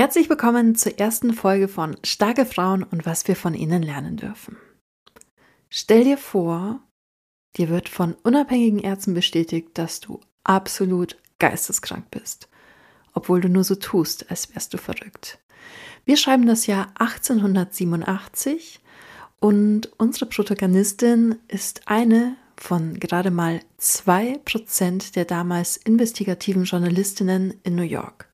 Herzlich willkommen zur ersten Folge von Starke Frauen und was wir von ihnen lernen dürfen. Stell dir vor, dir wird von unabhängigen Ärzten bestätigt, dass du absolut geisteskrank bist, obwohl du nur so tust, als wärst du verrückt. Wir schreiben das Jahr 1887 und unsere Protagonistin ist eine von gerade mal zwei Prozent der damals investigativen Journalistinnen in New York.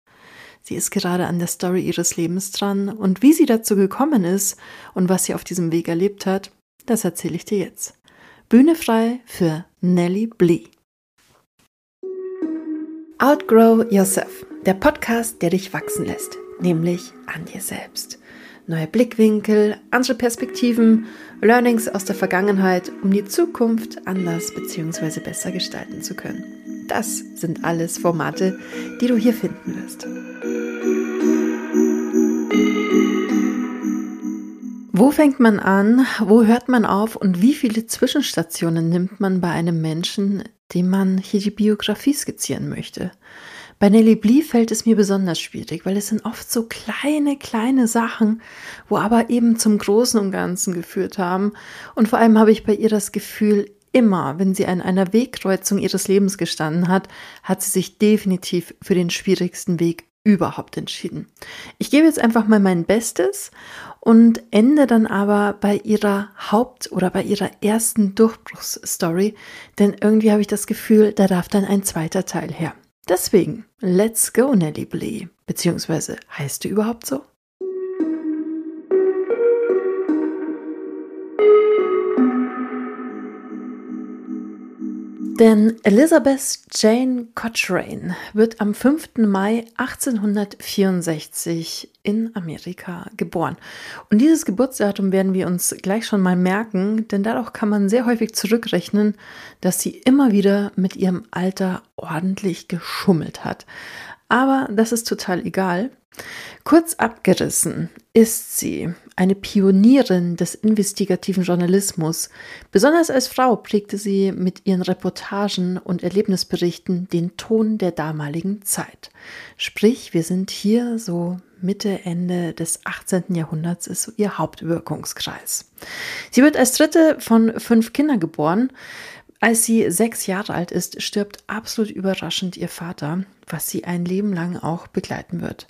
Sie ist gerade an der Story ihres Lebens dran und wie sie dazu gekommen ist und was sie auf diesem Weg erlebt hat, das erzähle ich dir jetzt. Bühne frei für Nellie Blee. Outgrow Yourself, der Podcast, der dich wachsen lässt, nämlich an dir selbst. Neue Blickwinkel, andere Perspektiven, Learnings aus der Vergangenheit, um die Zukunft anders bzw. besser gestalten zu können. Das sind alles Formate, die du hier finden wirst. Wo fängt man an? Wo hört man auf? Und wie viele Zwischenstationen nimmt man bei einem Menschen, dem man hier die Biografie skizzieren möchte? Bei Nelly Blee fällt es mir besonders schwierig, weil es sind oft so kleine, kleine Sachen, wo aber eben zum Großen und Ganzen geführt haben. Und vor allem habe ich bei ihr das Gefühl, immer, wenn sie an einer Wegkreuzung ihres Lebens gestanden hat, hat sie sich definitiv für den schwierigsten Weg überhaupt entschieden. Ich gebe jetzt einfach mal mein Bestes und ende dann aber bei ihrer Haupt- oder bei ihrer ersten Durchbruchsstory, denn irgendwie habe ich das Gefühl, da darf dann ein zweiter Teil her. Deswegen, let's go, Nelly Blee. Beziehungsweise, heißt du überhaupt so? Denn Elizabeth Jane Cochrane wird am 5. Mai 1864 in Amerika geboren. Und dieses Geburtsdatum werden wir uns gleich schon mal merken, denn dadurch kann man sehr häufig zurückrechnen, dass sie immer wieder mit ihrem Alter ordentlich geschummelt hat. Aber das ist total egal. Kurz abgerissen ist sie eine Pionierin des investigativen Journalismus. Besonders als Frau prägte sie mit ihren Reportagen und Erlebnisberichten den Ton der damaligen Zeit. Sprich, wir sind hier so Mitte, Ende des 18. Jahrhunderts ist ihr Hauptwirkungskreis. Sie wird als dritte von fünf Kindern geboren. Als sie sechs Jahre alt ist, stirbt absolut überraschend ihr Vater, was sie ein Leben lang auch begleiten wird.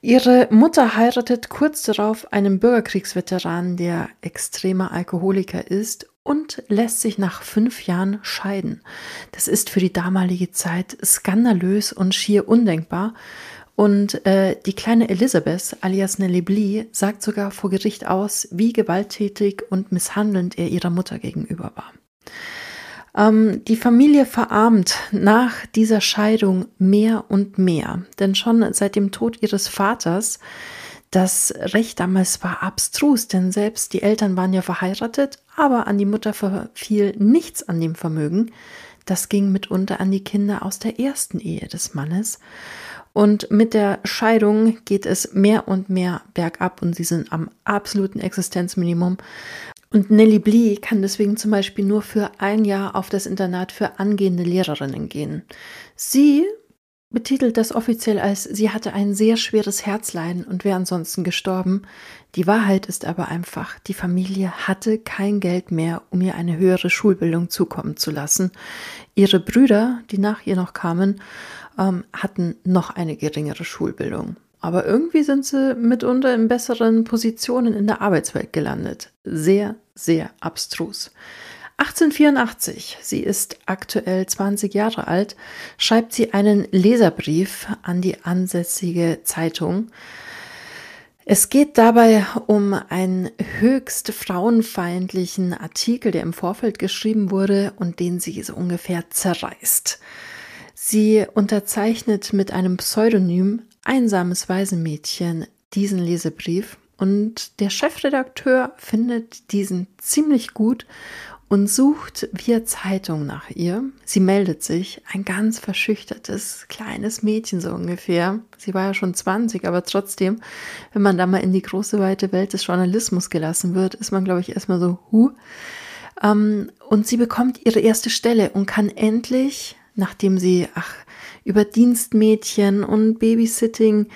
Ihre Mutter heiratet kurz darauf einen Bürgerkriegsveteran, der extremer Alkoholiker ist und lässt sich nach fünf Jahren scheiden. Das ist für die damalige Zeit skandalös und schier undenkbar. Und äh, die kleine Elizabeth, alias Nellie Blee, sagt sogar vor Gericht aus, wie gewalttätig und misshandelnd er ihrer Mutter gegenüber war. Ähm, die Familie verarmt nach dieser Scheidung mehr und mehr, denn schon seit dem Tod ihres Vaters, das Recht damals war abstrus, denn selbst die Eltern waren ja verheiratet, aber an die Mutter verfiel nichts an dem Vermögen. Das ging mitunter an die Kinder aus der ersten Ehe des Mannes. Und mit der Scheidung geht es mehr und mehr bergab und sie sind am absoluten Existenzminimum. Und Nellie Blee kann deswegen zum Beispiel nur für ein Jahr auf das Internat für angehende Lehrerinnen gehen. Sie betitelt das offiziell als sie hatte ein sehr schweres Herzleiden und wäre ansonsten gestorben. Die Wahrheit ist aber einfach, die Familie hatte kein Geld mehr, um ihr eine höhere Schulbildung zukommen zu lassen. Ihre Brüder, die nach ihr noch kamen, ähm, hatten noch eine geringere Schulbildung. Aber irgendwie sind sie mitunter in besseren Positionen in der Arbeitswelt gelandet. Sehr, sehr abstrus. 1884, sie ist aktuell 20 Jahre alt, schreibt sie einen Leserbrief an die ansässige Zeitung. Es geht dabei um einen höchst frauenfeindlichen Artikel, der im Vorfeld geschrieben wurde und den sie so ungefähr zerreißt. Sie unterzeichnet mit einem Pseudonym Einsames Waisenmädchen diesen Lesebrief und der Chefredakteur findet diesen ziemlich gut und sucht via Zeitung nach ihr. Sie meldet sich, ein ganz verschüchtertes kleines Mädchen so ungefähr. Sie war ja schon 20, aber trotzdem, wenn man da mal in die große weite Welt des Journalismus gelassen wird, ist man, glaube ich, erstmal so, hu. Ähm, und sie bekommt ihre erste Stelle und kann endlich, nachdem sie, ach, über Dienstmädchen und Babysitting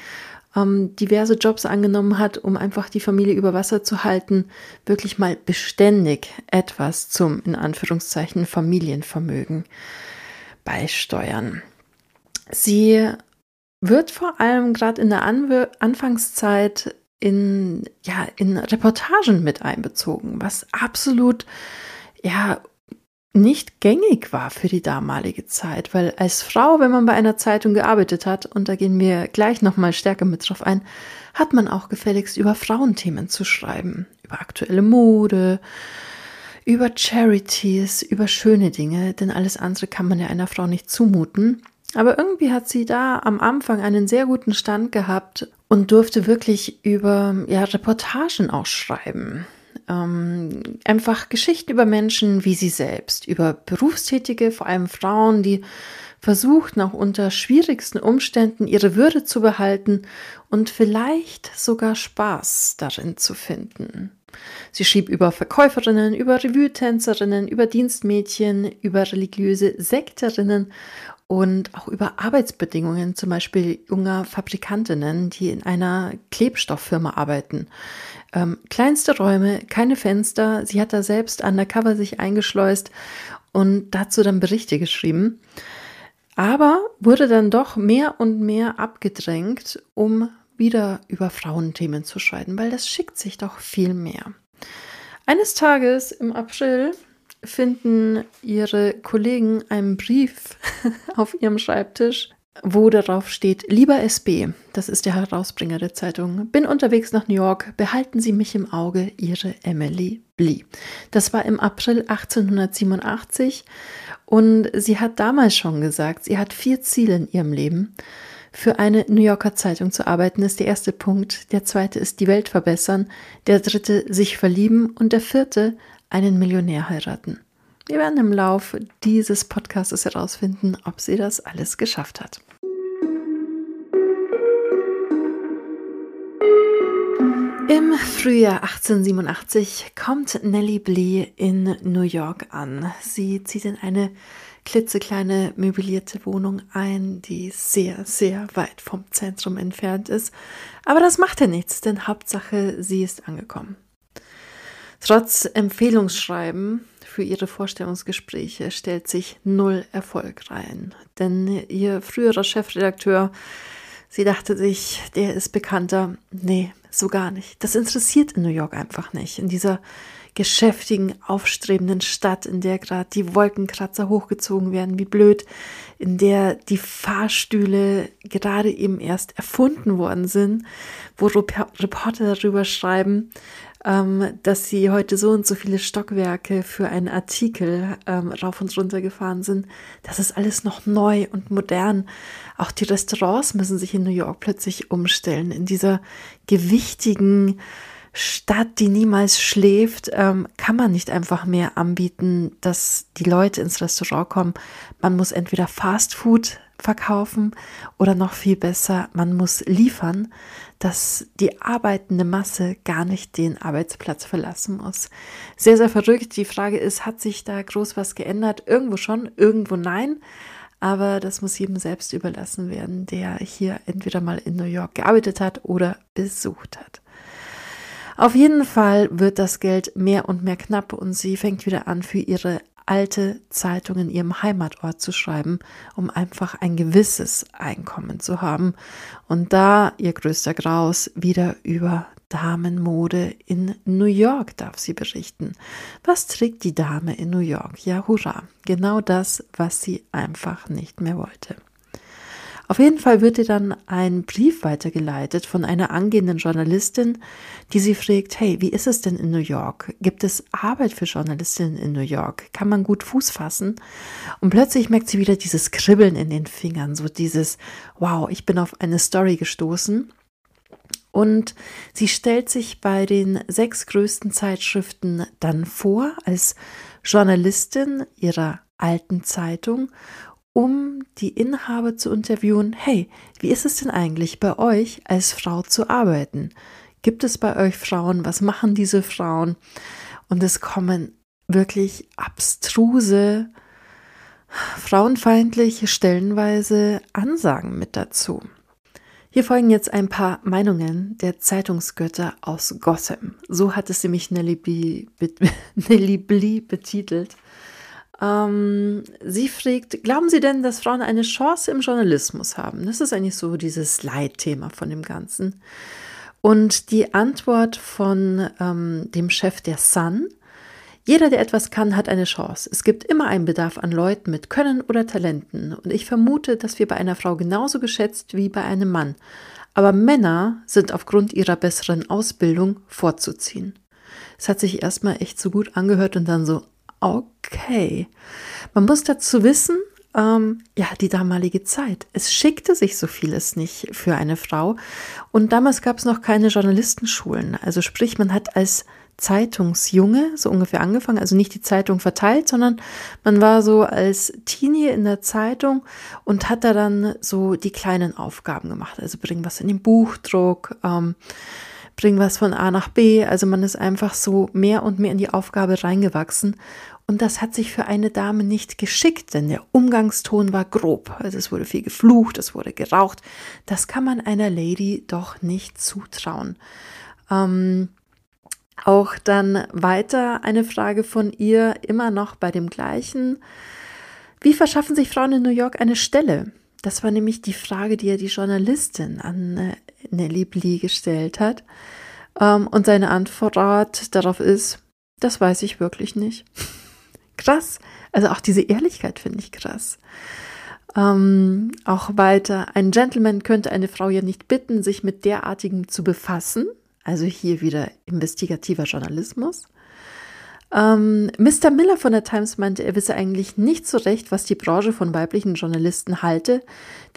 ähm, diverse Jobs angenommen hat, um einfach die Familie über Wasser zu halten, wirklich mal beständig etwas zum, in Anführungszeichen, Familienvermögen beisteuern. Sie wird vor allem gerade in der Anw Anfangszeit in, ja, in Reportagen mit einbezogen, was absolut ja nicht gängig war für die damalige Zeit, weil als Frau, wenn man bei einer Zeitung gearbeitet hat, und da gehen wir gleich nochmal stärker mit drauf ein, hat man auch gefälligst über Frauenthemen zu schreiben, über aktuelle Mode, über Charities, über schöne Dinge, denn alles andere kann man ja einer Frau nicht zumuten. Aber irgendwie hat sie da am Anfang einen sehr guten Stand gehabt und durfte wirklich über ja, Reportagen auch schreiben. Ähm, einfach Geschichten über Menschen wie sie selbst, über Berufstätige, vor allem Frauen, die versuchten auch unter schwierigsten Umständen ihre Würde zu behalten und vielleicht sogar Spaß darin zu finden. Sie schrieb über Verkäuferinnen, über Revue-Tänzerinnen, über Dienstmädchen, über religiöse Sekterinnen und auch über Arbeitsbedingungen, zum Beispiel junger Fabrikantinnen, die in einer Klebstofffirma arbeiten. Ähm, kleinste Räume, keine Fenster. Sie hat da selbst undercover sich eingeschleust und dazu dann Berichte geschrieben. Aber wurde dann doch mehr und mehr abgedrängt, um wieder über Frauenthemen zu schreiben, weil das schickt sich doch viel mehr. Eines Tages im April finden ihre Kollegen einen Brief auf ihrem Schreibtisch, wo darauf steht, lieber SB, das ist der Herausbringer der Zeitung, bin unterwegs nach New York, behalten Sie mich im Auge, Ihre Emily Blee. Das war im April 1887 und sie hat damals schon gesagt, sie hat vier Ziele in ihrem Leben. Für eine New Yorker Zeitung zu arbeiten ist der erste Punkt, der zweite ist die Welt verbessern, der dritte sich verlieben und der vierte einen Millionär heiraten. Wir werden im Laufe dieses Podcasts herausfinden, ob sie das alles geschafft hat. Im Frühjahr 1887 kommt Nellie Blee in New York an. Sie zieht in eine klitzekleine möblierte Wohnung ein, die sehr, sehr weit vom Zentrum entfernt ist. Aber das macht ja nichts, denn Hauptsache, sie ist angekommen. Trotz Empfehlungsschreiben für ihre Vorstellungsgespräche stellt sich null Erfolg rein. Denn ihr früherer Chefredakteur, sie dachte sich, der ist bekannter. Nee, so gar nicht. Das interessiert in New York einfach nicht. In dieser geschäftigen, aufstrebenden Stadt, in der gerade die Wolkenkratzer hochgezogen werden, wie blöd, in der die Fahrstühle gerade eben erst erfunden worden sind, wo Reporter darüber schreiben, ähm, dass sie heute so und so viele Stockwerke für einen Artikel ähm, rauf und runter gefahren sind. Das ist alles noch neu und modern. Auch die Restaurants müssen sich in New York plötzlich umstellen. In dieser gewichtigen Stadt, die niemals schläft, ähm, kann man nicht einfach mehr anbieten, dass die Leute ins Restaurant kommen. Man muss entweder Fast Food verkaufen oder noch viel besser, man muss liefern, dass die arbeitende Masse gar nicht den Arbeitsplatz verlassen muss. Sehr, sehr verrückt. Die Frage ist, hat sich da groß was geändert? Irgendwo schon, irgendwo nein. Aber das muss jedem selbst überlassen werden, der hier entweder mal in New York gearbeitet hat oder besucht hat. Auf jeden Fall wird das Geld mehr und mehr knapp und sie fängt wieder an, für ihre alte Zeitung in ihrem Heimatort zu schreiben, um einfach ein gewisses Einkommen zu haben. Und da ihr größter Graus wieder über Damenmode in New York darf sie berichten. Was trägt die Dame in New York? Ja, hurra. Genau das, was sie einfach nicht mehr wollte. Auf jeden Fall wird ihr dann ein Brief weitergeleitet von einer angehenden Journalistin, die sie fragt, hey, wie ist es denn in New York? Gibt es Arbeit für Journalistinnen in New York? Kann man gut Fuß fassen? Und plötzlich merkt sie wieder dieses Kribbeln in den Fingern, so dieses, wow, ich bin auf eine Story gestoßen. Und sie stellt sich bei den sechs größten Zeitschriften dann vor als Journalistin ihrer alten Zeitung um die Inhaber zu interviewen, hey, wie ist es denn eigentlich bei euch als Frau zu arbeiten? Gibt es bei euch Frauen? Was machen diese Frauen? Und es kommen wirklich abstruse, frauenfeindliche, stellenweise Ansagen mit dazu. Hier folgen jetzt ein paar Meinungen der Zeitungsgötter aus Gotham. So hat es nämlich Nelly Blee, Nelly Blee betitelt. Ähm, sie fragt, glauben Sie denn, dass Frauen eine Chance im Journalismus haben? Das ist eigentlich so dieses Leitthema von dem Ganzen. Und die Antwort von ähm, dem Chef der Sun, jeder, der etwas kann, hat eine Chance. Es gibt immer einen Bedarf an Leuten mit Können oder Talenten. Und ich vermute, dass wir bei einer Frau genauso geschätzt wie bei einem Mann. Aber Männer sind aufgrund ihrer besseren Ausbildung vorzuziehen. Es hat sich erstmal echt so gut angehört und dann so, okay. Man muss dazu wissen, ähm, ja, die damalige Zeit. Es schickte sich so vieles nicht für eine Frau. Und damals gab es noch keine Journalistenschulen. Also sprich, man hat als Zeitungsjunge so ungefähr angefangen, also nicht die Zeitung verteilt, sondern man war so als Teenie in der Zeitung und hat da dann so die kleinen Aufgaben gemacht. Also bring was in den Buchdruck, ähm, bring was von A nach B. Also man ist einfach so mehr und mehr in die Aufgabe reingewachsen. Und das hat sich für eine Dame nicht geschickt, denn der Umgangston war grob. Also es wurde viel geflucht, es wurde geraucht. Das kann man einer Lady doch nicht zutrauen. Ähm, auch dann weiter eine Frage von ihr, immer noch bei dem gleichen. Wie verschaffen sich Frauen in New York eine Stelle? Das war nämlich die Frage, die ja die Journalistin an äh, Nelly Blee gestellt hat. Ähm, und seine Antwort darauf ist, das weiß ich wirklich nicht. krass. Also auch diese Ehrlichkeit finde ich krass. Ähm, auch weiter, ein Gentleman könnte eine Frau ja nicht bitten, sich mit derartigem zu befassen. Also hier wieder investigativer Journalismus. Ähm, Mr. Miller von der Times meinte, er wisse eigentlich nicht so recht, was die Branche von weiblichen Journalisten halte,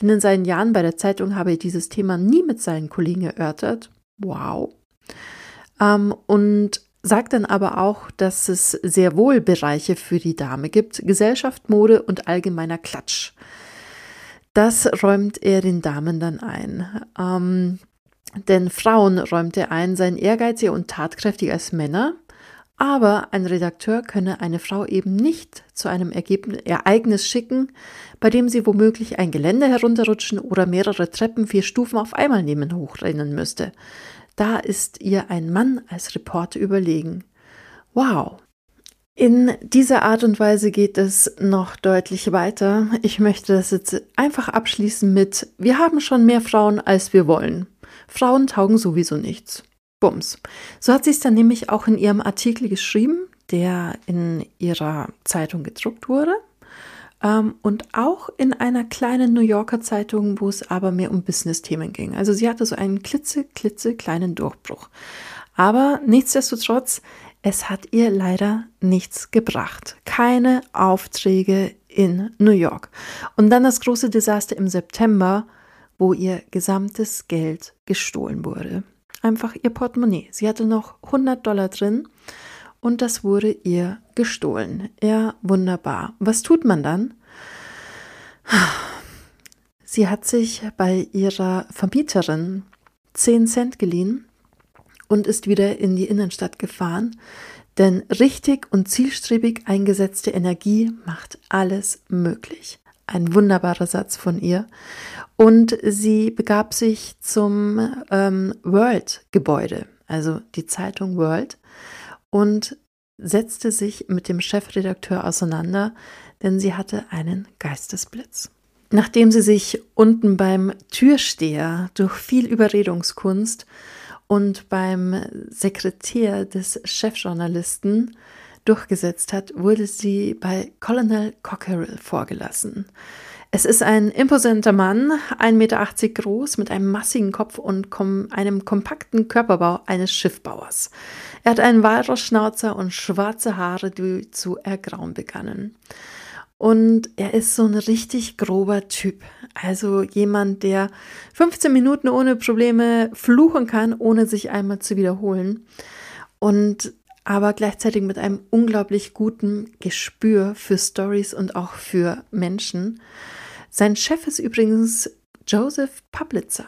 denn in seinen Jahren bei der Zeitung habe er dieses Thema nie mit seinen Kollegen erörtert. Wow. Ähm, und sagt dann aber auch, dass es sehr wohl Bereiche für die Dame gibt, Gesellschaft, Mode und allgemeiner Klatsch. Das räumt er den Damen dann ein. Ähm, denn Frauen räumt er ein, seien ehrgeiziger und tatkräftiger als Männer, aber ein Redakteur könne eine Frau eben nicht zu einem Ergebnis, Ereignis schicken, bei dem sie womöglich ein Gelände herunterrutschen oder mehrere Treppen vier Stufen auf einmal nehmen hochrennen müsste. Da ist ihr ein Mann als Reporter überlegen. Wow. In dieser Art und Weise geht es noch deutlich weiter. Ich möchte das jetzt einfach abschließen mit, wir haben schon mehr Frauen, als wir wollen. Frauen taugen sowieso nichts. Bums. So hat sie es dann nämlich auch in ihrem Artikel geschrieben, der in ihrer Zeitung gedruckt wurde. Ähm, und auch in einer kleinen New Yorker Zeitung, wo es aber mehr um Business-Themen ging. Also sie hatte so einen klitze, klitze kleinen Durchbruch. Aber nichtsdestotrotz, es hat ihr leider nichts gebracht. Keine Aufträge in New York. Und dann das große Desaster im September, wo ihr gesamtes Geld gestohlen wurde. Einfach ihr Portemonnaie. Sie hatte noch 100 Dollar drin und das wurde ihr gestohlen. Ja, wunderbar. Was tut man dann? Sie hat sich bei ihrer Vermieterin 10 Cent geliehen und ist wieder in die Innenstadt gefahren, denn richtig und zielstrebig eingesetzte Energie macht alles möglich. Ein wunderbarer Satz von ihr. Und sie begab sich zum ähm, World-Gebäude, also die Zeitung World, und setzte sich mit dem Chefredakteur auseinander, denn sie hatte einen Geistesblitz. Nachdem sie sich unten beim Türsteher durch viel Überredungskunst und beim Sekretär des Chefjournalisten durchgesetzt hat, wurde sie bei Colonel Cockerill vorgelassen. Es ist ein imposanter Mann, 1,80 Meter groß, mit einem massigen Kopf und kom einem kompakten Körperbau eines Schiffbauers. Er hat einen Walrossschnauzer und schwarze Haare, die zu ergrauen begannen. Und er ist so ein richtig grober Typ. Also jemand, der 15 Minuten ohne Probleme fluchen kann, ohne sich einmal zu wiederholen. Und aber gleichzeitig mit einem unglaublich guten Gespür für Stories und auch für Menschen. Sein Chef ist übrigens Joseph Publitzer.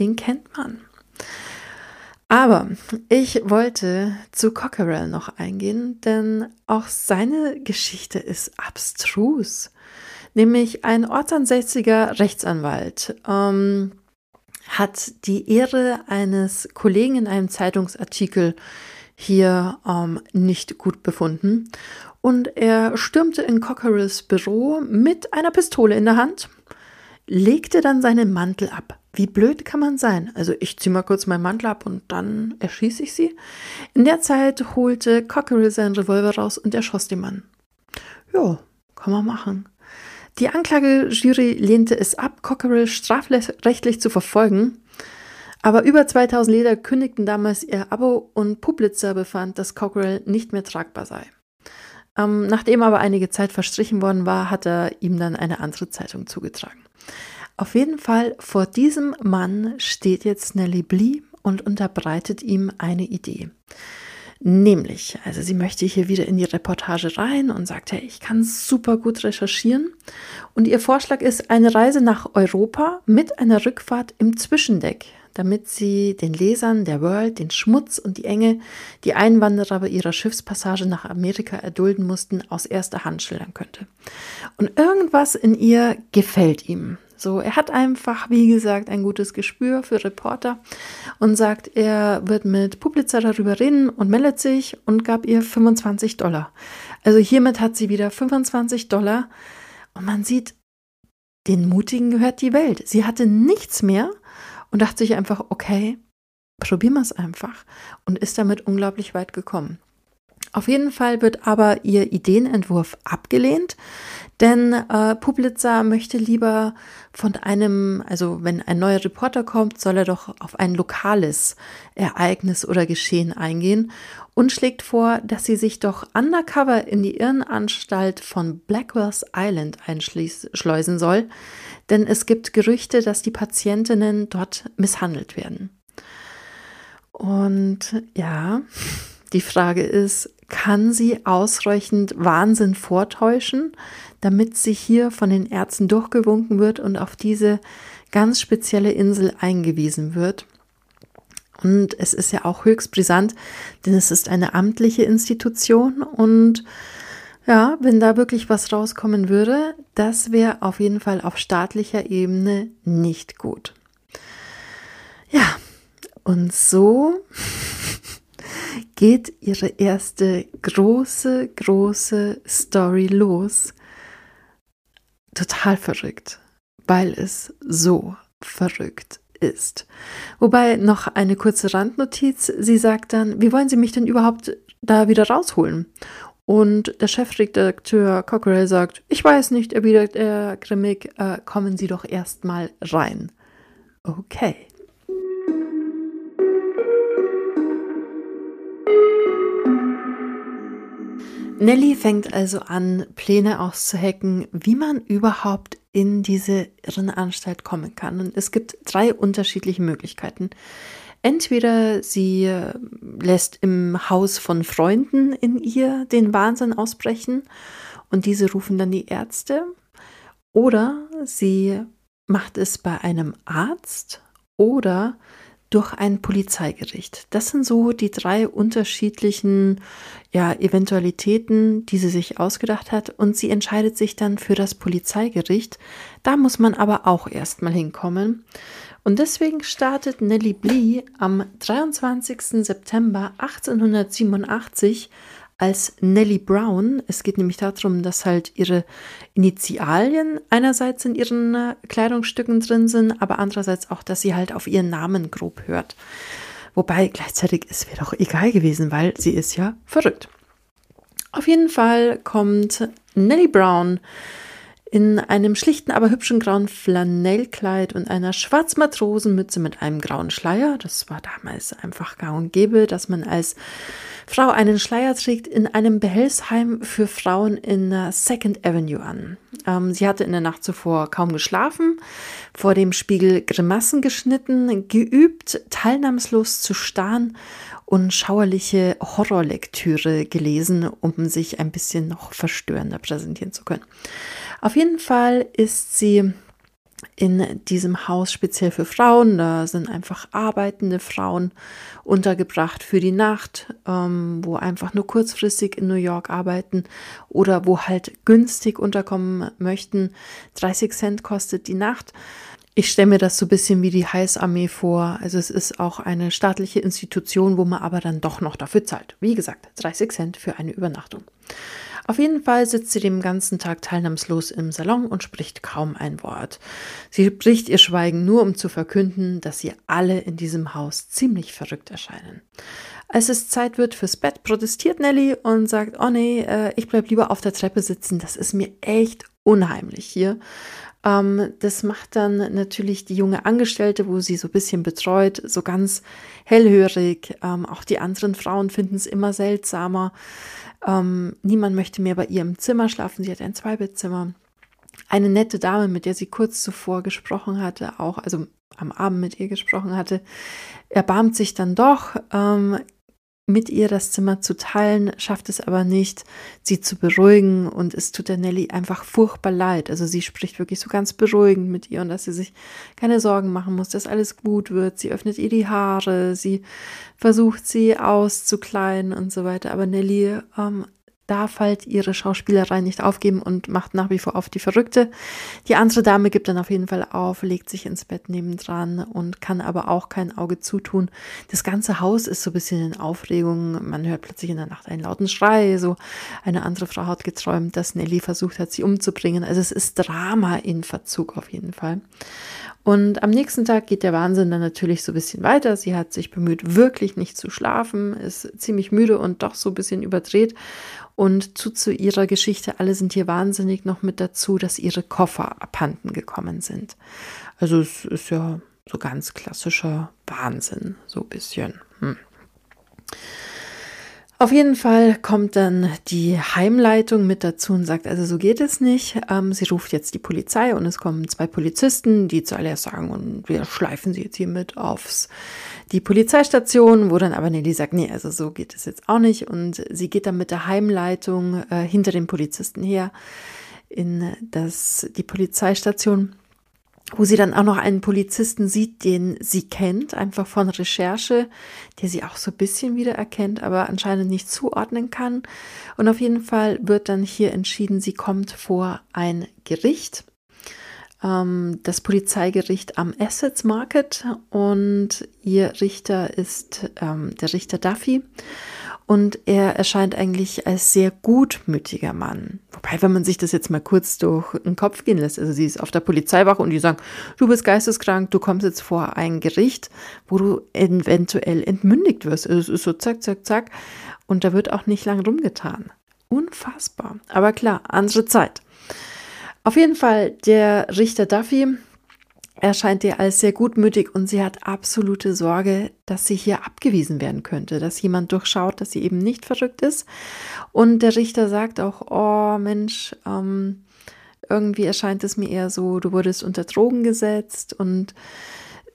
Den kennt man. Aber ich wollte zu Cockerell noch eingehen, denn auch seine Geschichte ist abstrus. Nämlich ein ortsansässiger Rechtsanwalt. Ähm, hat die Ehre eines Kollegen in einem Zeitungsartikel hier ähm, nicht gut befunden. Und er stürmte in Cockerells Büro mit einer Pistole in der Hand, legte dann seinen Mantel ab. Wie blöd kann man sein? Also ich ziehe mal kurz meinen Mantel ab und dann erschieße ich sie. In der Zeit holte Cockerell seinen Revolver raus und erschoss den Mann. Ja, kann man machen. Die Anklagejury lehnte es ab, Cockerell strafrechtlich zu verfolgen. Aber über 2000 Leder kündigten damals ihr Abo und Publitzer befand, dass Cockerell nicht mehr tragbar sei. Ähm, nachdem aber einige Zeit verstrichen worden war, hat er ihm dann eine andere Zeitung zugetragen. Auf jeden Fall vor diesem Mann steht jetzt Nellie Blee und unterbreitet ihm eine Idee. Nämlich, also sie möchte hier wieder in die Reportage rein und sagt, hey, ich kann super gut recherchieren. Und ihr Vorschlag ist eine Reise nach Europa mit einer Rückfahrt im Zwischendeck, damit sie den Lesern der World den Schmutz und die Enge, die Einwanderer bei ihrer Schiffspassage nach Amerika erdulden mussten, aus erster Hand schildern könnte. Und irgendwas in ihr gefällt ihm. So, er hat einfach, wie gesagt, ein gutes Gespür für Reporter und sagt, er wird mit Publizer darüber reden und meldet sich und gab ihr 25 Dollar. Also hiermit hat sie wieder 25 Dollar und man sieht, den Mutigen gehört die Welt. Sie hatte nichts mehr und dachte sich einfach, okay, probieren wir es einfach und ist damit unglaublich weit gekommen. Auf jeden Fall wird aber ihr Ideenentwurf abgelehnt, denn äh, Publitzer möchte lieber von einem, also wenn ein neuer Reporter kommt, soll er doch auf ein lokales Ereignis oder Geschehen eingehen und schlägt vor, dass sie sich doch undercover in die Irrenanstalt von Blackwell's Island einschleusen soll, denn es gibt Gerüchte, dass die Patientinnen dort misshandelt werden. Und ja, die Frage ist, kann sie ausreichend Wahnsinn vortäuschen, damit sie hier von den Ärzten durchgewunken wird und auf diese ganz spezielle Insel eingewiesen wird. Und es ist ja auch höchst brisant, denn es ist eine amtliche Institution und ja, wenn da wirklich was rauskommen würde, das wäre auf jeden Fall auf staatlicher Ebene nicht gut. Ja, und so geht ihre erste große, große Story los. Total verrückt, weil es so verrückt ist. Wobei noch eine kurze Randnotiz. Sie sagt dann, wie wollen Sie mich denn überhaupt da wieder rausholen? Und der Chefredakteur Cockerell sagt, ich weiß nicht, erwidert er grimmig, äh, kommen Sie doch erst mal rein. Okay. Nelly fängt also an, Pläne auszuhacken, wie man überhaupt in diese Irrenanstalt kommen kann. Und es gibt drei unterschiedliche Möglichkeiten. Entweder sie äh, lässt im Haus von Freunden in ihr den Wahnsinn ausbrechen und diese rufen dann die Ärzte. Oder sie macht es bei einem Arzt oder durch ein Polizeigericht. Das sind so die drei unterschiedlichen ja, Eventualitäten, die sie sich ausgedacht hat. Und sie entscheidet sich dann für das Polizeigericht. Da muss man aber auch erstmal hinkommen. Und deswegen startet Nellie Blee am 23. September 1887 als Nellie Brown. Es geht nämlich darum, dass halt ihre Initialien einerseits in ihren äh, Kleidungsstücken drin sind, aber andererseits auch, dass sie halt auf ihren Namen grob hört. Wobei gleichzeitig es wäre doch egal gewesen, weil sie ist ja verrückt. Auf jeden Fall kommt Nellie Brown in einem schlichten, aber hübschen grauen Flanellkleid und einer Schwarzmatrosenmütze mit einem grauen Schleier. Das war damals einfach gang und gäbe, dass man als Frau einen Schleier trägt in einem Behelfsheim für Frauen in Second Avenue an. Ähm, sie hatte in der Nacht zuvor kaum geschlafen, vor dem Spiegel Grimassen geschnitten, geübt, teilnahmslos zu starren und schauerliche Horrorlektüre gelesen, um sich ein bisschen noch verstörender präsentieren zu können. Auf jeden Fall ist sie in diesem Haus speziell für Frauen. Da sind einfach arbeitende Frauen untergebracht für die Nacht, ähm, wo einfach nur kurzfristig in New York arbeiten oder wo halt günstig unterkommen möchten. 30 Cent kostet die Nacht. Ich stelle mir das so ein bisschen wie die Heißarmee vor. Also es ist auch eine staatliche Institution, wo man aber dann doch noch dafür zahlt. Wie gesagt, 30 Cent für eine Übernachtung. Auf jeden Fall sitzt sie den ganzen Tag teilnahmslos im Salon und spricht kaum ein Wort. Sie bricht ihr Schweigen nur, um zu verkünden, dass sie alle in diesem Haus ziemlich verrückt erscheinen. Als es Zeit wird fürs Bett, protestiert Nelly und sagt, oh nee, äh, ich bleib lieber auf der Treppe sitzen, das ist mir echt unheimlich hier. Ähm, das macht dann natürlich die junge Angestellte, wo sie so ein bisschen betreut, so ganz hellhörig. Ähm, auch die anderen Frauen finden es immer seltsamer. Ähm, niemand möchte mehr bei ihr im Zimmer schlafen. Sie hat ein Zweibettzimmer. Eine nette Dame, mit der sie kurz zuvor gesprochen hatte, auch, also am Abend mit ihr gesprochen hatte, erbarmt sich dann doch, ähm, mit ihr das Zimmer zu teilen, schafft es aber nicht, sie zu beruhigen und es tut der Nelly einfach furchtbar leid. Also sie spricht wirklich so ganz beruhigend mit ihr und dass sie sich keine Sorgen machen muss, dass alles gut wird. Sie öffnet ihr die Haare, sie versucht sie auszukleiden und so weiter. Aber Nelly ähm, darf halt ihre Schauspielerei nicht aufgeben und macht nach wie vor auf die Verrückte. Die andere Dame gibt dann auf jeden Fall auf, legt sich ins Bett nebendran und kann aber auch kein Auge zutun. Das ganze Haus ist so ein bisschen in Aufregung. Man hört plötzlich in der Nacht einen lauten Schrei. So eine andere Frau hat geträumt, dass Nelly versucht hat, sie umzubringen. Also es ist Drama in Verzug auf jeden Fall. Und am nächsten Tag geht der Wahnsinn dann natürlich so ein bisschen weiter. Sie hat sich bemüht, wirklich nicht zu schlafen, ist ziemlich müde und doch so ein bisschen überdreht. Und zu, zu ihrer Geschichte, alle sind hier wahnsinnig noch mit dazu, dass ihre Koffer abhanden gekommen sind. Also es ist ja so ganz klassischer Wahnsinn, so ein bisschen. Hm. Auf jeden Fall kommt dann die Heimleitung mit dazu und sagt, also so geht es nicht. Ähm, sie ruft jetzt die Polizei und es kommen zwei Polizisten, die zuallererst sagen, und wir schleifen sie jetzt hier mit aufs die Polizeistation, wo dann aber Nelly sagt, nee, also so geht es jetzt auch nicht. Und sie geht dann mit der Heimleitung äh, hinter den Polizisten her in das, die Polizeistation wo sie dann auch noch einen Polizisten sieht, den sie kennt, einfach von Recherche, der sie auch so ein bisschen wieder erkennt, aber anscheinend nicht zuordnen kann. Und auf jeden Fall wird dann hier entschieden, sie kommt vor ein Gericht, ähm, das Polizeigericht am Assets Market und ihr Richter ist ähm, der Richter Duffy und er erscheint eigentlich als sehr gutmütiger Mann. Wobei, wenn man sich das jetzt mal kurz durch den Kopf gehen lässt, also sie ist auf der Polizeiwache und die sagen, du bist geisteskrank, du kommst jetzt vor ein Gericht, wo du eventuell entmündigt wirst. Also es ist so zack, zack, zack. Und da wird auch nicht lang rumgetan. Unfassbar. Aber klar, andere Zeit. Auf jeden Fall, der Richter Duffy erscheint ihr als sehr gutmütig und sie hat absolute Sorge, dass sie hier abgewiesen werden könnte, dass jemand durchschaut, dass sie eben nicht verrückt ist. Und der Richter sagt auch, oh Mensch, ähm, irgendwie erscheint es mir eher so, du wurdest unter Drogen gesetzt und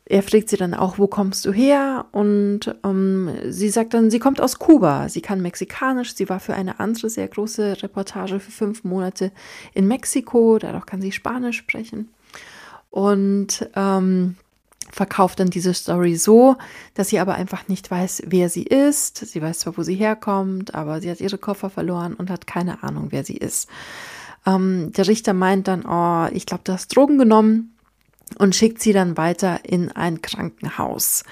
er fragt sie dann auch, wo kommst du her? Und ähm, sie sagt dann, sie kommt aus Kuba. Sie kann Mexikanisch. Sie war für eine andere sehr große Reportage für fünf Monate in Mexiko. Dadurch kann sie Spanisch sprechen und ähm, verkauft dann diese Story so, dass sie aber einfach nicht weiß, wer sie ist. Sie weiß zwar, wo sie herkommt, aber sie hat ihre Koffer verloren und hat keine Ahnung, wer sie ist. Ähm, der Richter meint dann, oh, ich glaube, du hast Drogen genommen und schickt sie dann weiter in ein Krankenhaus.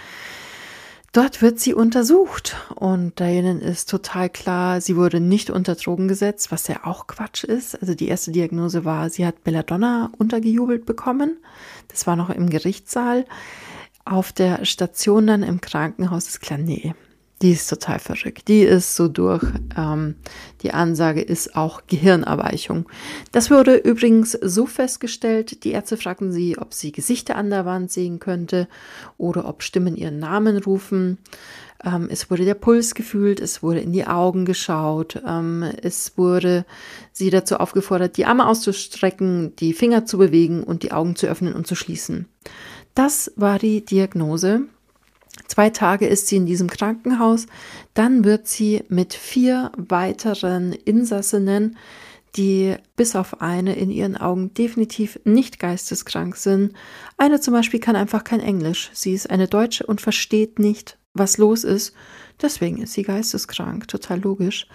Dort wird sie untersucht und dahin ist total klar, sie wurde nicht unter Drogen gesetzt, was ja auch Quatsch ist. Also die erste Diagnose war, sie hat Belladonna untergejubelt bekommen. Das war noch im Gerichtssaal. Auf der Station dann im Krankenhaus ist klar, die ist total verrückt. Die ist so durch. Ähm, die Ansage ist auch Gehirnerweichung. Das wurde übrigens so festgestellt. Die Ärzte fragten sie, ob sie Gesichter an der Wand sehen könnte oder ob Stimmen ihren Namen rufen. Ähm, es wurde der Puls gefühlt, es wurde in die Augen geschaut, ähm, es wurde sie dazu aufgefordert, die Arme auszustrecken, die Finger zu bewegen und die Augen zu öffnen und zu schließen. Das war die Diagnose Zwei Tage ist sie in diesem Krankenhaus. Dann wird sie mit vier weiteren Insassinnen, die bis auf eine in ihren Augen definitiv nicht geisteskrank sind. Eine zum Beispiel kann einfach kein Englisch. Sie ist eine Deutsche und versteht nicht was los ist. Deswegen ist sie geisteskrank, total logisch.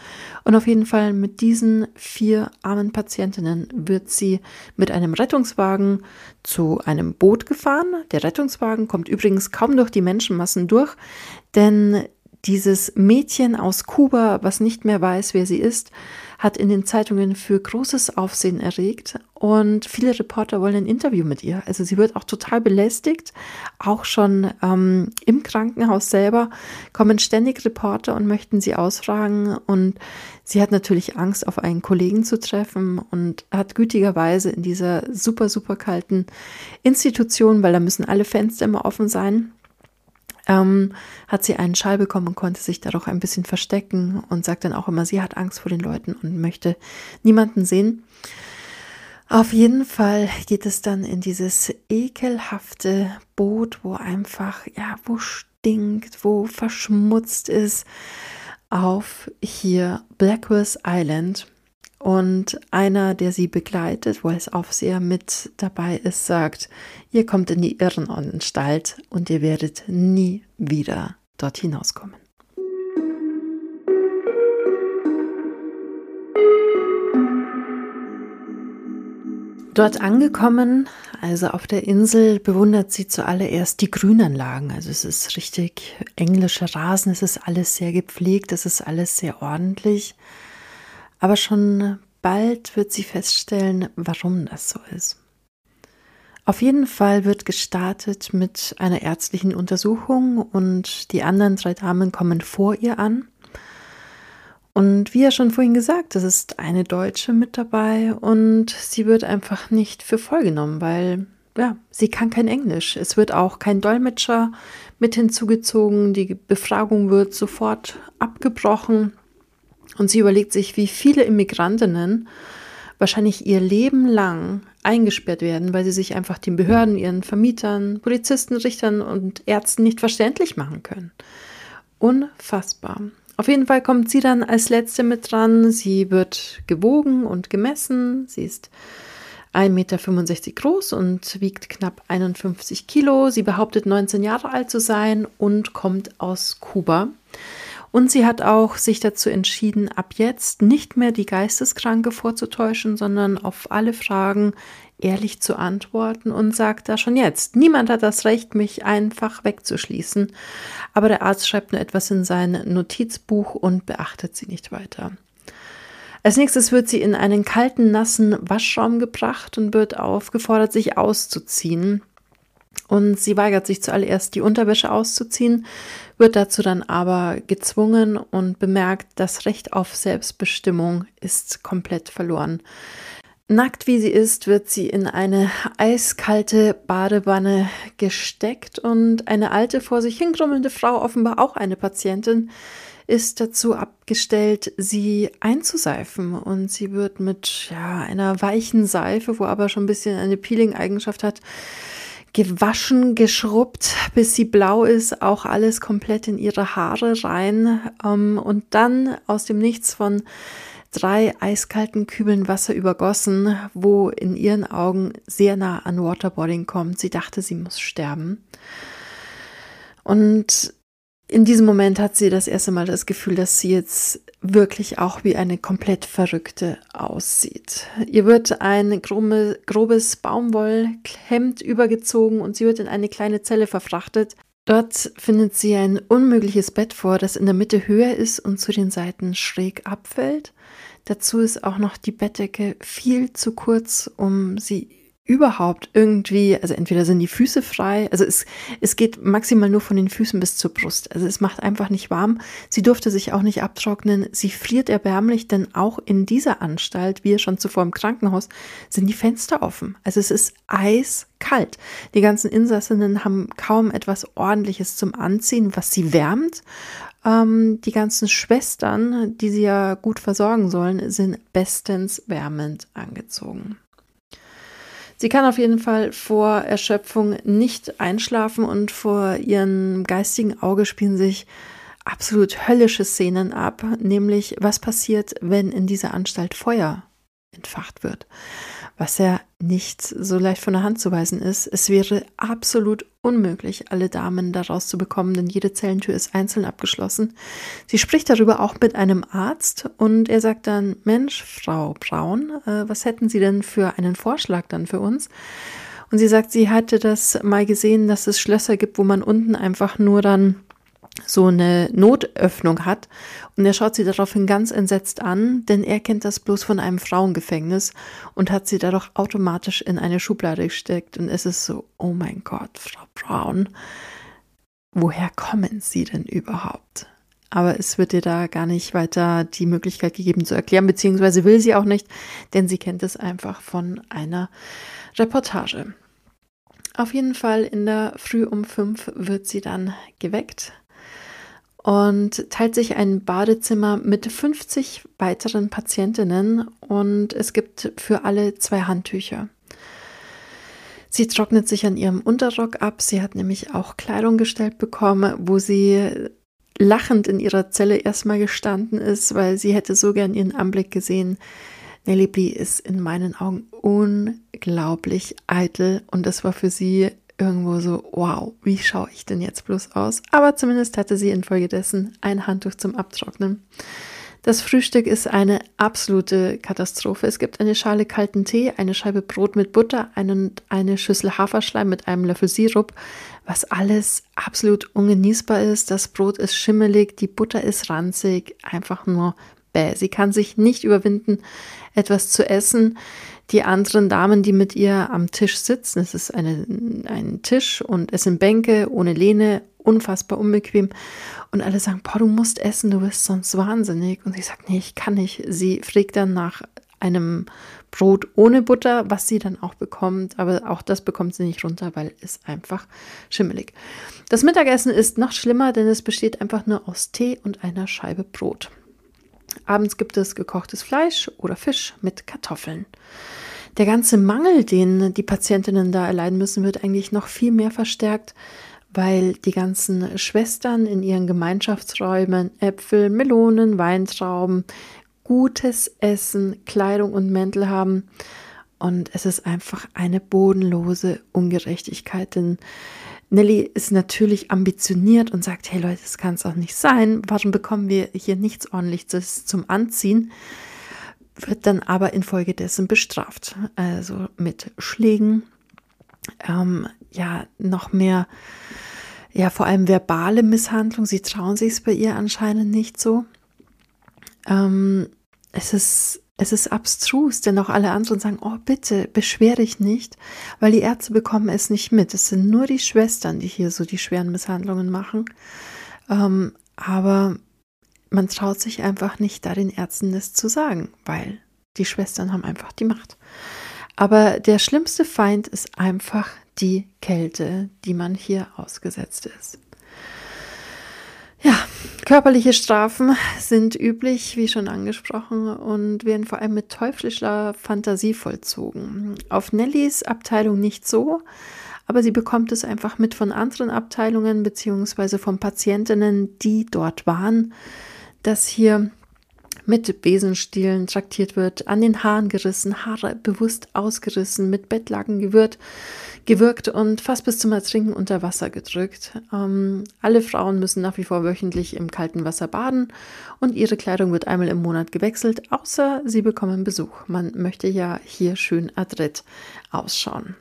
Und auf jeden Fall mit diesen vier armen Patientinnen wird sie mit einem Rettungswagen zu einem Boot gefahren. Der Rettungswagen kommt übrigens kaum durch die Menschenmassen durch, denn dieses Mädchen aus Kuba, was nicht mehr weiß, wer sie ist, hat in den Zeitungen für großes Aufsehen erregt und viele Reporter wollen ein Interview mit ihr. Also sie wird auch total belästigt. Auch schon ähm, im Krankenhaus selber kommen ständig Reporter und möchten sie ausfragen. Und sie hat natürlich Angst, auf einen Kollegen zu treffen und hat gütigerweise in dieser super, super kalten Institution, weil da müssen alle Fenster immer offen sein, ähm, hat sie einen Schall bekommen und konnte sich da doch ein bisschen verstecken und sagt dann auch immer, sie hat Angst vor den Leuten und möchte niemanden sehen. Auf jeden Fall geht es dann in dieses ekelhafte Boot, wo einfach, ja, wo stinkt, wo verschmutzt ist, auf hier Blackwell's Island. Und einer, der sie begleitet, wo als Aufseher mit dabei ist, sagt, ihr kommt in die Irrenanstalt und ihr werdet nie wieder dort hinauskommen. Dort angekommen, also auf der Insel, bewundert sie zuallererst die Grünanlagen. Also es ist richtig englischer Rasen, es ist alles sehr gepflegt, es ist alles sehr ordentlich. Aber schon bald wird sie feststellen, warum das so ist. Auf jeden Fall wird gestartet mit einer ärztlichen Untersuchung und die anderen drei Damen kommen vor ihr an. Und wie ja schon vorhin gesagt, es ist eine Deutsche mit dabei und sie wird einfach nicht für voll genommen, weil ja, sie kann kein Englisch. Es wird auch kein Dolmetscher mit hinzugezogen. Die Befragung wird sofort abgebrochen. Und sie überlegt sich, wie viele Immigrantinnen wahrscheinlich ihr Leben lang eingesperrt werden, weil sie sich einfach den Behörden, ihren Vermietern, Polizisten, Richtern und Ärzten nicht verständlich machen können. Unfassbar. Auf jeden Fall kommt sie dann als letzte mit dran. Sie wird gewogen und gemessen. Sie ist 1,65 Meter groß und wiegt knapp 51 Kilo. Sie behauptet 19 Jahre alt zu sein und kommt aus Kuba. Und sie hat auch sich dazu entschieden, ab jetzt nicht mehr die Geisteskranke vorzutäuschen, sondern auf alle Fragen ehrlich zu antworten und sagt da schon jetzt, niemand hat das Recht, mich einfach wegzuschließen. Aber der Arzt schreibt nur etwas in sein Notizbuch und beachtet sie nicht weiter. Als nächstes wird sie in einen kalten, nassen Waschraum gebracht und wird aufgefordert, sich auszuziehen. Und sie weigert sich zuallererst, die Unterwäsche auszuziehen, wird dazu dann aber gezwungen und bemerkt, das Recht auf Selbstbestimmung ist komplett verloren. Nackt wie sie ist, wird sie in eine eiskalte Badewanne gesteckt und eine alte, vor sich hingrummelnde Frau, offenbar auch eine Patientin, ist dazu abgestellt, sie einzuseifen. Und sie wird mit ja, einer weichen Seife, wo aber schon ein bisschen eine Peeling-Eigenschaft hat, gewaschen, geschrubbt, bis sie blau ist, auch alles komplett in ihre Haare rein ähm, und dann aus dem Nichts von drei eiskalten Kübeln Wasser übergossen, wo in ihren Augen sehr nah an Waterboarding kommt. Sie dachte, sie muss sterben. Und in diesem Moment hat sie das erste Mal das Gefühl, dass sie jetzt wirklich auch wie eine komplett Verrückte aussieht. Ihr wird ein grobes Baumwollhemd übergezogen und sie wird in eine kleine Zelle verfrachtet. Dort findet sie ein unmögliches Bett vor, das in der Mitte höher ist und zu den Seiten schräg abfällt. Dazu ist auch noch die Bettdecke viel zu kurz, um sie überhaupt irgendwie, also entweder sind die Füße frei, also es, es geht maximal nur von den Füßen bis zur Brust. Also es macht einfach nicht warm. Sie durfte sich auch nicht abtrocknen. Sie friert erbärmlich, denn auch in dieser Anstalt, wie schon zuvor im Krankenhaus, sind die Fenster offen. Also es ist eiskalt. Die ganzen Insassinnen haben kaum etwas Ordentliches zum Anziehen, was sie wärmt. Ähm, die ganzen Schwestern, die sie ja gut versorgen sollen, sind bestens wärmend angezogen. Sie kann auf jeden Fall vor Erschöpfung nicht einschlafen und vor ihrem geistigen Auge spielen sich absolut höllische Szenen ab, nämlich was passiert, wenn in dieser Anstalt Feuer entfacht wird. Was ja nicht so leicht von der Hand zu weisen ist. Es wäre absolut unmöglich, alle Damen daraus zu bekommen, denn jede Zellentür ist einzeln abgeschlossen. Sie spricht darüber auch mit einem Arzt und er sagt dann, Mensch, Frau Braun, äh, was hätten Sie denn für einen Vorschlag dann für uns? Und sie sagt, sie hatte das mal gesehen, dass es Schlösser gibt, wo man unten einfach nur dann so eine Notöffnung hat. Und er schaut sie daraufhin ganz entsetzt an, denn er kennt das bloß von einem Frauengefängnis und hat sie dadurch automatisch in eine Schublade gesteckt. Und es ist so, oh mein Gott, Frau Brown, woher kommen Sie denn überhaupt? Aber es wird ihr da gar nicht weiter die Möglichkeit gegeben zu erklären, beziehungsweise will sie auch nicht, denn sie kennt es einfach von einer Reportage. Auf jeden Fall in der Früh um fünf wird sie dann geweckt und teilt sich ein Badezimmer mit 50 weiteren Patientinnen und es gibt für alle zwei Handtücher. Sie trocknet sich an ihrem Unterrock ab. Sie hat nämlich auch Kleidung gestellt bekommen, wo sie lachend in ihrer Zelle erstmal gestanden ist, weil sie hätte so gern ihren Anblick gesehen. Nelly Blee ist in meinen Augen unglaublich eitel und das war für sie irgendwo so, wow, wie schaue ich denn jetzt bloß aus? Aber zumindest hatte sie infolgedessen ein Handtuch zum Abtrocknen. Das Frühstück ist eine absolute Katastrophe. Es gibt eine Schale kalten Tee, eine Scheibe Brot mit Butter, einen, eine Schüssel Haferschleim mit einem Löffel Sirup, was alles absolut ungenießbar ist. Das Brot ist schimmelig, die Butter ist ranzig, einfach nur bäh. Sie kann sich nicht überwinden, etwas zu essen die anderen Damen, die mit ihr am Tisch sitzen, es ist eine, ein Tisch und es sind Bänke ohne Lehne, unfassbar unbequem. Und alle sagen, boah, du musst essen, du bist sonst wahnsinnig. Und sie sagt, nee, ich kann nicht. Sie fragt dann nach einem Brot ohne Butter, was sie dann auch bekommt, aber auch das bekommt sie nicht runter, weil es einfach schimmelig. Das Mittagessen ist noch schlimmer, denn es besteht einfach nur aus Tee und einer Scheibe Brot. Abends gibt es gekochtes Fleisch oder Fisch mit Kartoffeln. Der ganze Mangel, den die Patientinnen da erleiden müssen, wird eigentlich noch viel mehr verstärkt, weil die ganzen Schwestern in ihren Gemeinschaftsräumen Äpfel, Melonen, Weintrauben, gutes Essen, Kleidung und Mäntel haben. Und es ist einfach eine bodenlose Ungerechtigkeit, denn Nelly ist natürlich ambitioniert und sagt, hey Leute, das kann es auch nicht sein. Warum bekommen wir hier nichts ordentliches zum Anziehen? Wird dann aber infolgedessen bestraft. Also mit Schlägen, ähm, ja, noch mehr, ja, vor allem verbale Misshandlung. Sie trauen sich es bei ihr anscheinend nicht so. Ähm, es ist es ist abstrus, denn auch alle anderen sagen, oh bitte, beschwer dich nicht, weil die Ärzte bekommen es nicht mit. Es sind nur die Schwestern, die hier so die schweren Misshandlungen machen. Ähm, aber man traut sich einfach nicht, da den Ärzten das zu sagen, weil die Schwestern haben einfach die Macht. Aber der schlimmste Feind ist einfach die Kälte, die man hier ausgesetzt ist. Ja, körperliche Strafen sind üblich, wie schon angesprochen, und werden vor allem mit teuflischer Fantasie vollzogen. Auf Nellys Abteilung nicht so, aber sie bekommt es einfach mit von anderen Abteilungen beziehungsweise von Patientinnen, die dort waren, dass hier mit Besenstielen traktiert wird, an den Haaren gerissen, Haare bewusst ausgerissen, mit Bettlaken gewirrt, gewirkt und fast bis zum Ertrinken unter Wasser gedrückt. Ähm, alle Frauen müssen nach wie vor wöchentlich im kalten Wasser baden und ihre Kleidung wird einmal im Monat gewechselt, außer sie bekommen Besuch. Man möchte ja hier schön adrett ausschauen.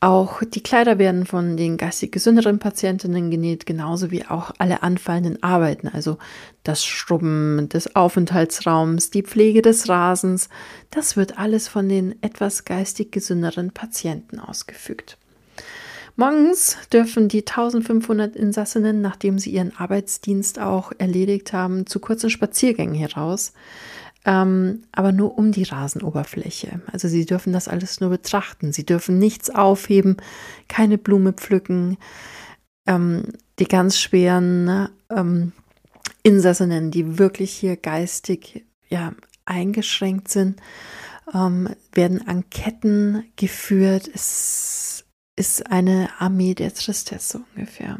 Auch die Kleider werden von den geistig gesünderen Patientinnen genäht, genauso wie auch alle anfallenden Arbeiten, also das Schrubben des Aufenthaltsraums, die Pflege des Rasens. Das wird alles von den etwas geistig gesünderen Patienten ausgefügt. Morgens dürfen die 1500 Insassinnen, nachdem sie ihren Arbeitsdienst auch erledigt haben, zu kurzen Spaziergängen heraus ähm, aber nur um die Rasenoberfläche. Also sie dürfen das alles nur betrachten. Sie dürfen nichts aufheben, keine Blume pflücken. Ähm, die ganz schweren ne, ähm, Insassinnen, die wirklich hier geistig ja, eingeschränkt sind, ähm, werden an Ketten geführt. Es ist eine Armee der Tristesse ungefähr.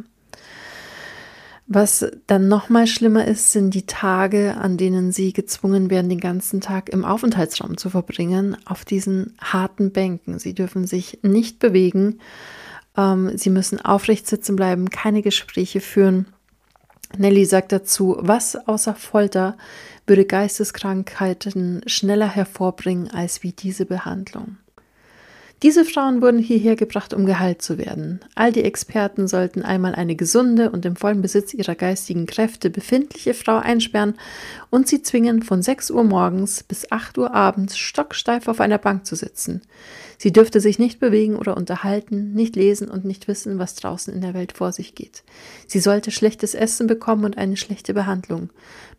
Was dann nochmal schlimmer ist, sind die Tage, an denen sie gezwungen werden, den ganzen Tag im Aufenthaltsraum zu verbringen, auf diesen harten Bänken. Sie dürfen sich nicht bewegen, ähm, sie müssen aufrecht sitzen bleiben, keine Gespräche führen. Nelly sagt dazu, was außer Folter würde Geisteskrankheiten schneller hervorbringen als wie diese Behandlung. Diese Frauen wurden hierher gebracht, um geheilt zu werden. All die Experten sollten einmal eine gesunde und im vollen Besitz ihrer geistigen Kräfte befindliche Frau einsperren und sie zwingen, von 6 Uhr morgens bis 8 Uhr abends stocksteif auf einer Bank zu sitzen. Sie dürfte sich nicht bewegen oder unterhalten, nicht lesen und nicht wissen, was draußen in der Welt vor sich geht. Sie sollte schlechtes Essen bekommen und eine schlechte Behandlung.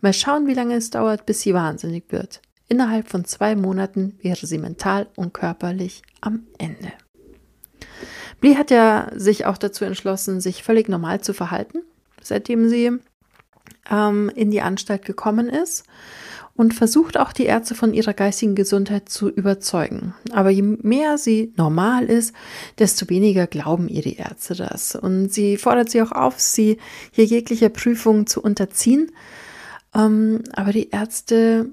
Mal schauen, wie lange es dauert, bis sie wahnsinnig wird. Innerhalb von zwei Monaten wäre sie mental und körperlich am Ende. Blee hat ja sich auch dazu entschlossen, sich völlig normal zu verhalten, seitdem sie ähm, in die Anstalt gekommen ist und versucht auch die Ärzte von ihrer geistigen Gesundheit zu überzeugen. Aber je mehr sie normal ist, desto weniger glauben ihr die Ärzte das. Und sie fordert sie auch auf, sie hier jeglicher Prüfung zu unterziehen. Ähm, aber die Ärzte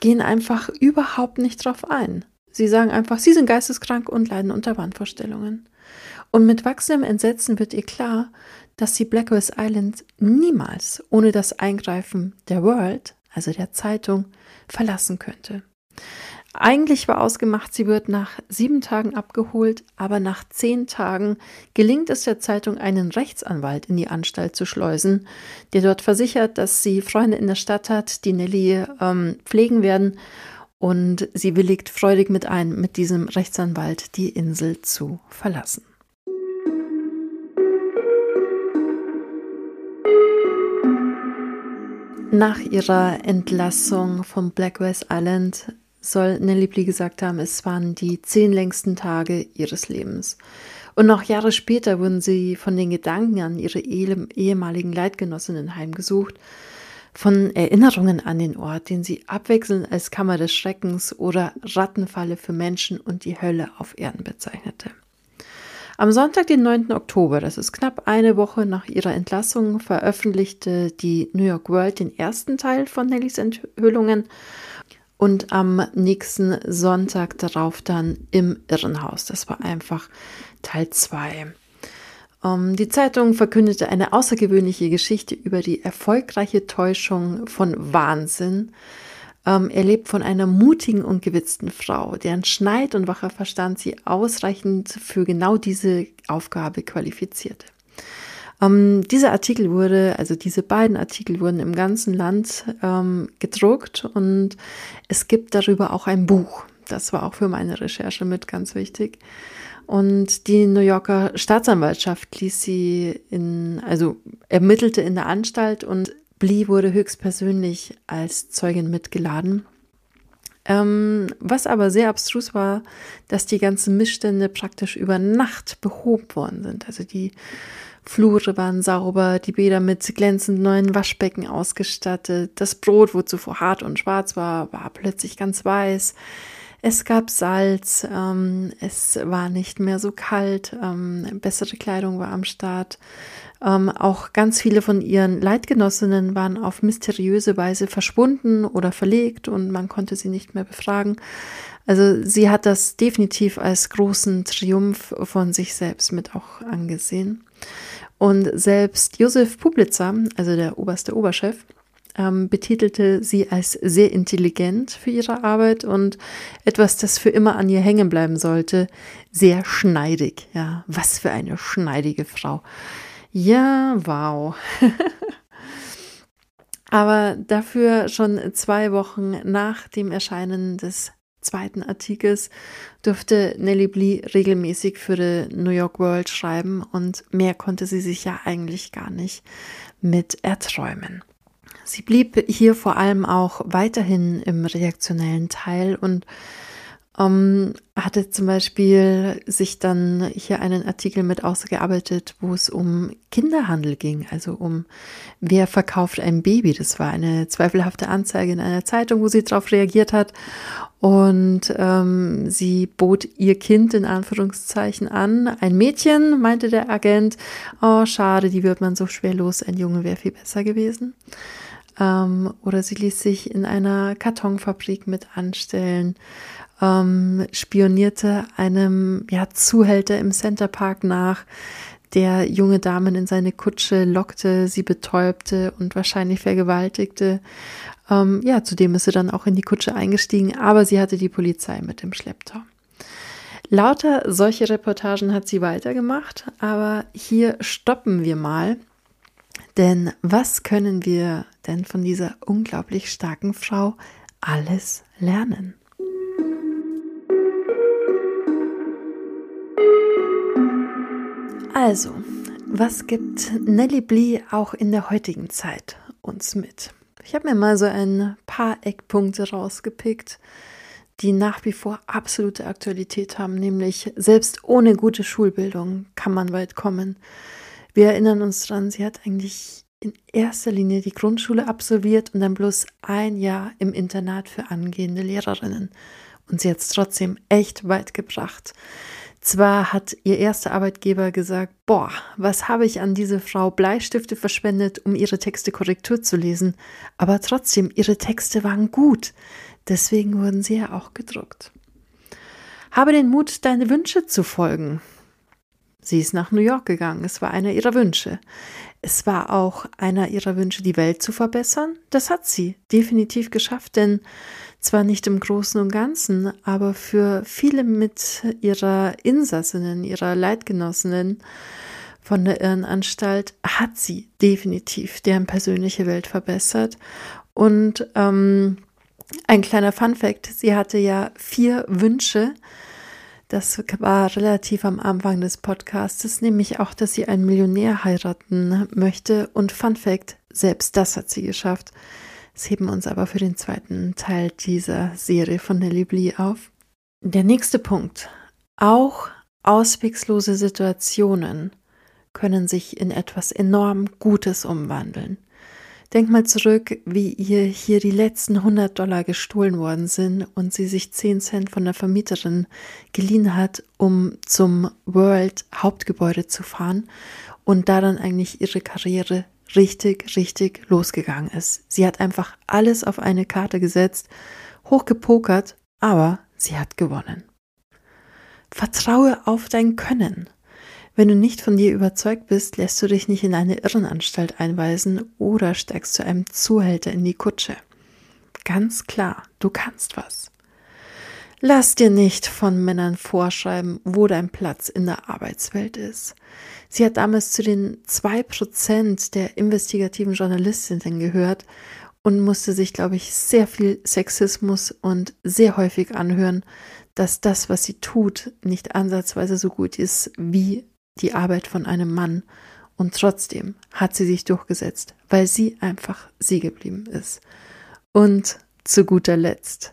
gehen einfach überhaupt nicht drauf ein. Sie sagen einfach, sie sind geisteskrank und leiden unter Wahnvorstellungen. Und mit wachsendem Entsetzen wird ihr klar, dass sie Blackwell Island niemals ohne das Eingreifen der World, also der Zeitung, verlassen könnte. Eigentlich war ausgemacht, sie wird nach sieben Tagen abgeholt, aber nach zehn Tagen gelingt es der Zeitung, einen Rechtsanwalt in die Anstalt zu schleusen, der dort versichert, dass sie Freunde in der Stadt hat, die Nelly ähm, pflegen werden. Und sie willigt freudig mit ein, mit diesem Rechtsanwalt die Insel zu verlassen. Nach ihrer Entlassung vom Blackwell Island soll Nelly Blee gesagt haben, es waren die zehn längsten Tage ihres Lebens. Und noch Jahre später wurden sie von den Gedanken an ihre ehemaligen Leitgenossinnen heimgesucht, von Erinnerungen an den Ort, den sie abwechselnd als Kammer des Schreckens oder Rattenfalle für Menschen und die Hölle auf Erden bezeichnete. Am Sonntag, den 9. Oktober, das ist knapp eine Woche nach ihrer Entlassung, veröffentlichte die New York World den ersten Teil von Nellys Enthüllungen und am nächsten Sonntag darauf dann im Irrenhaus. Das war einfach Teil 2. Um, ähm, die Zeitung verkündete eine außergewöhnliche Geschichte über die erfolgreiche Täuschung von Wahnsinn, um, ähm, erlebt von einer mutigen und gewitzten Frau, deren Schneid und wacher Verstand sie ausreichend für genau diese Aufgabe qualifizierte. Ähm, dieser Artikel wurde, also diese beiden Artikel wurden im ganzen Land ähm, gedruckt und es gibt darüber auch ein Buch. Das war auch für meine Recherche mit ganz wichtig. Und die New Yorker Staatsanwaltschaft ließ sie in, also ermittelte in der Anstalt und Blee wurde höchstpersönlich als Zeugin mitgeladen. Ähm, was aber sehr abstrus war, dass die ganzen Missstände praktisch über Nacht behoben worden sind. Also die Flure waren sauber, die Bäder mit glänzend neuen Waschbecken ausgestattet. Das Brot, wo zuvor hart und schwarz war, war plötzlich ganz weiß. Es gab Salz, ähm, es war nicht mehr so kalt, ähm, bessere Kleidung war am Start. Ähm, auch ganz viele von ihren Leitgenossinnen waren auf mysteriöse Weise verschwunden oder verlegt und man konnte sie nicht mehr befragen. Also sie hat das definitiv als großen Triumph von sich selbst mit auch angesehen. Und selbst Josef Publitzer, also der oberste Oberchef, ähm, betitelte sie als sehr intelligent für ihre Arbeit und etwas, das für immer an ihr hängen bleiben sollte, sehr schneidig. Ja, was für eine schneidige Frau. Ja, wow. Aber dafür schon zwei Wochen nach dem Erscheinen des zweiten Artikels durfte Nellie Blee regelmäßig für die New York World schreiben und mehr konnte sie sich ja eigentlich gar nicht mit erträumen. Sie blieb hier vor allem auch weiterhin im reaktionellen Teil und ähm, hatte zum Beispiel sich dann hier einen Artikel mit ausgearbeitet, wo es um Kinderhandel ging, also um wer verkauft ein Baby. Das war eine zweifelhafte Anzeige in einer Zeitung, wo sie darauf reagiert hat. Und ähm, sie bot ihr Kind in Anführungszeichen an. Ein Mädchen, meinte der Agent. Oh, schade, die wird man so schwer los. Ein Junge wäre viel besser gewesen. Ähm, oder sie ließ sich in einer Kartonfabrik mit anstellen ähm, spionierte einem ja, Zuhälter im Centerpark nach, der junge Damen in seine Kutsche lockte, sie betäubte und wahrscheinlich vergewaltigte. Ähm, ja, zudem ist sie dann auch in die Kutsche eingestiegen, aber sie hatte die Polizei mit im Schlepptau. Lauter solche Reportagen hat sie weitergemacht, aber hier stoppen wir mal. Denn was können wir denn von dieser unglaublich starken Frau alles lernen? Also, was gibt Nelly Blee auch in der heutigen Zeit uns mit? Ich habe mir mal so ein paar Eckpunkte rausgepickt, die nach wie vor absolute Aktualität haben, nämlich selbst ohne gute Schulbildung kann man weit kommen. Wir erinnern uns dran, sie hat eigentlich in erster Linie die Grundschule absolviert und dann bloß ein Jahr im Internat für angehende Lehrerinnen. Und sie hat es trotzdem echt weit gebracht. Zwar hat ihr erster Arbeitgeber gesagt, boah, was habe ich an diese Frau Bleistifte verschwendet, um ihre Texte Korrektur zu lesen, aber trotzdem, ihre Texte waren gut. Deswegen wurden sie ja auch gedruckt. Habe den Mut, deine Wünsche zu folgen. Sie ist nach New York gegangen, es war einer ihrer Wünsche. Es war auch einer ihrer Wünsche, die Welt zu verbessern. Das hat sie definitiv geschafft, denn zwar nicht im Großen und Ganzen, aber für viele mit ihrer Insassinnen, ihrer Leitgenossinnen von der Irrenanstalt hat sie definitiv deren persönliche Welt verbessert. Und ähm, ein kleiner Fun fact, sie hatte ja vier Wünsche, das war relativ am Anfang des Podcasts, nämlich auch, dass sie einen Millionär heiraten möchte. Und Fun Fact, selbst das hat sie geschafft. Das heben uns aber für den zweiten Teil dieser Serie von Nelly Blee auf. Der nächste Punkt. Auch auswegslose Situationen können sich in etwas enorm Gutes umwandeln. Denk mal zurück, wie ihr hier die letzten 100 Dollar gestohlen worden sind und sie sich 10 Cent von der Vermieterin geliehen hat, um zum World Hauptgebäude zu fahren und da dann eigentlich ihre Karriere richtig, richtig losgegangen ist. Sie hat einfach alles auf eine Karte gesetzt, hochgepokert, aber sie hat gewonnen. Vertraue auf dein Können. Wenn du nicht von dir überzeugt bist, lässt du dich nicht in eine Irrenanstalt einweisen oder steigst zu einem Zuhälter in die Kutsche. Ganz klar, du kannst was. Lass dir nicht von Männern vorschreiben, wo dein Platz in der Arbeitswelt ist. Sie hat damals zu den zwei Prozent der investigativen Journalistinnen gehört und musste sich, glaube ich, sehr viel Sexismus und sehr häufig anhören, dass das, was sie tut, nicht ansatzweise so gut ist wie die Arbeit von einem Mann. Und trotzdem hat sie sich durchgesetzt, weil sie einfach sie geblieben ist. Und zu guter Letzt,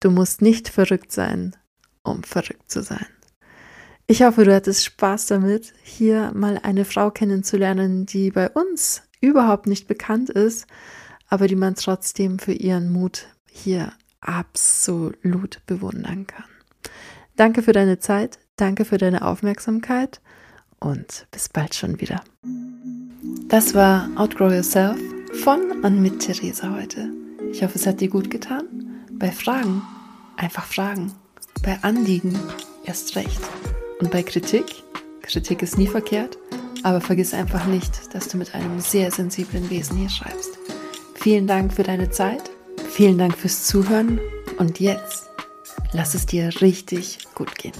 du musst nicht verrückt sein, um verrückt zu sein. Ich hoffe, du hattest Spaß damit, hier mal eine Frau kennenzulernen, die bei uns überhaupt nicht bekannt ist, aber die man trotzdem für ihren Mut hier absolut bewundern kann. Danke für deine Zeit, danke für deine Aufmerksamkeit und bis bald schon wieder. Das war Outgrow Yourself von und mit Theresa heute. Ich hoffe, es hat dir gut getan. Bei Fragen einfach fragen. Bei Anliegen erst recht. Und bei Kritik, Kritik ist nie verkehrt, aber vergiss einfach nicht, dass du mit einem sehr sensiblen Wesen hier schreibst. Vielen Dank für deine Zeit, vielen Dank fürs Zuhören und jetzt lass es dir richtig gut gehen.